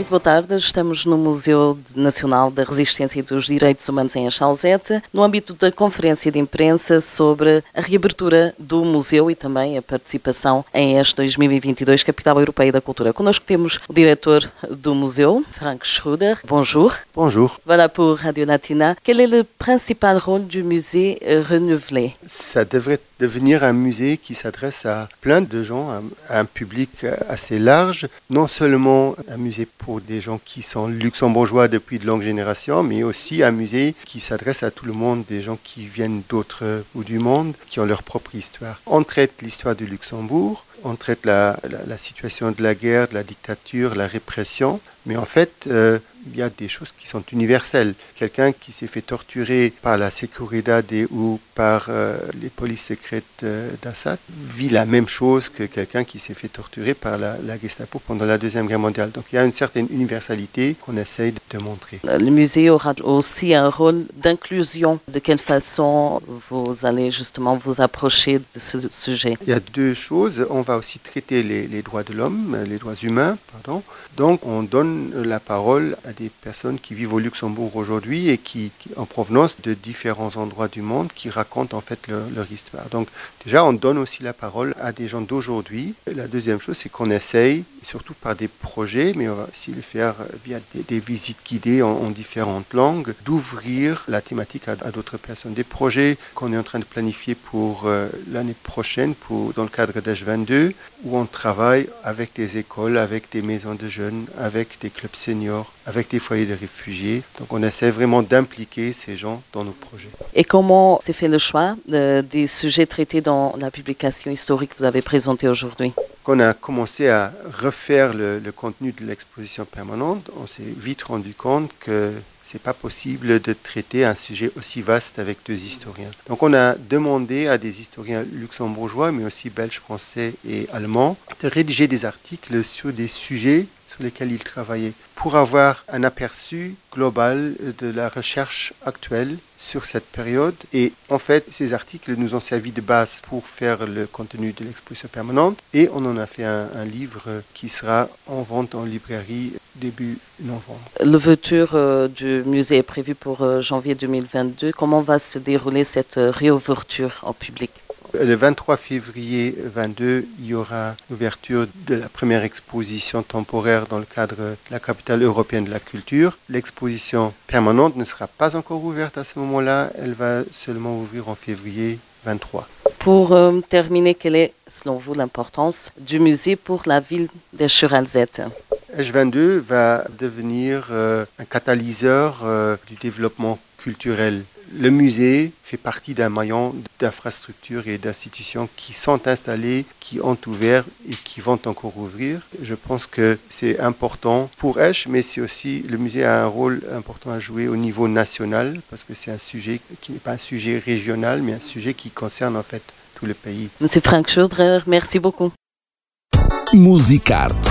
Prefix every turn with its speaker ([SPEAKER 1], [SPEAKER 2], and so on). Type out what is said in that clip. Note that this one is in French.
[SPEAKER 1] Muito boa tarde, estamos no Museu Nacional da Resistência e dos Direitos Humanos em Achalzete, no âmbito da conferência de imprensa sobre a reabertura do museu e também a participação em este 2022 Capital Europeia da Cultura. Connosco temos o diretor do museu, Frank Schruder. Bonjour.
[SPEAKER 2] Bonjour.
[SPEAKER 1] Voilà pour Radio Latina. Quel est le principal rôle du musée renouvelé
[SPEAKER 2] Ça devrait devenir un musée qui s'adresse à plein de gens, à un public assez large, non seulement un musée pour des gens qui sont luxembourgeois depuis de longues générations, mais aussi un musée qui s'adresse à tout le monde, des gens qui viennent d'autres bouts du monde, qui ont leur propre histoire. On traite l'histoire du Luxembourg, on traite la, situation de la guerre, de la dictature, la répression, mais en fait, euh, il y a des choses qui sont universelles. Quelqu'un qui s'est fait torturer par la Seguridad ou par euh, les polices secrètes euh, d'Assad vit la même chose que quelqu'un qui s'est fait torturer par la, Gestapo pendant la Deuxième Guerre mondiale. Donc il y a une certaine universalité qu'on essaye de montrer.
[SPEAKER 1] Le musée aura aussi un rôle d'inclusion. De quelle façon vous allez justement vous approcher de ce sujet?
[SPEAKER 2] Il y a deux choses. On va aussi traiter les, les droits de l'homme, les droits humains, pardon. Donc on donne la parole à des personnes qui vivent au Luxembourg aujourd'hui et qui, en provenance de différents endroits du monde, qui racontent en fait leur, histoire. Donc déjà, on donne aussi la parole à des gens d'aujourd'hui. La deuxième chose, c'est qu'on essaye, surtout par des projets, mais on va aussi le faire via des, visites guidées en, différentes langues, d'ouvrir la thématique à, d'autres personnes. Des projets qu'on est en train de planifier pour euh, l'année prochaine, pour, dans le cadre d'H22, où on travaille avec des écoles, avec des maisons de jeunes, avec des clubs seniors, avec des foyers de réfugiés. Donc on essaie vraiment d'impliquer ces gens dans nos projets.
[SPEAKER 1] Et comment s'est fait le choix des sujets traités dans la publication historique que vous avez présentée aujourd'hui?
[SPEAKER 2] Quand on a commencé à refaire le, contenu de l'exposition permanente, on s'est vite rendu compte que c'est pas possible de traiter un sujet aussi vaste avec deux historiens. Donc on a demandé à des historiens luxembourgeois, mais aussi belges, français et allemands, de rédiger des articles sur des sujets sur lesquels ils travaillaient pour avoir un aperçu global de la recherche actuelle sur cette période. Et en fait, ces articles nous ont servi de base pour faire le contenu de l'exposition permanente et on en a fait un, livre qui sera en vente en librairie début novembre.
[SPEAKER 1] L'ouverture euh, du musée est prévue pour euh, janvier 2022. Comment va se dérouler cette euh, réouverture en public?
[SPEAKER 2] Le 23 février 22, il y aura l'ouverture de la première exposition temporaire dans le cadre de la capitale européenne de la culture. L'exposition permanente ne sera pas encore ouverte à ce moment-là, elle va seulement ouvrir en février 23.
[SPEAKER 1] Pour euh, terminer, quelle est, selon vous, l'importance du musée pour la ville de Churalzette
[SPEAKER 2] H22 va devenir euh, un catalyseur euh, du développement culturel le musée fait partie d'un maillon d'infrastructures et d'institutions qui sont installées, qui ont ouvert et qui vont encore ouvrir. Je pense que c'est important pour Esch, mais c'est aussi le musée a un rôle important à jouer au niveau national parce que c'est un sujet qui n'est pas un sujet régional, mais un sujet qui concerne en fait tout le pays.
[SPEAKER 1] Monsieur Frank Schudrer, merci beaucoup.
[SPEAKER 3] Musicarte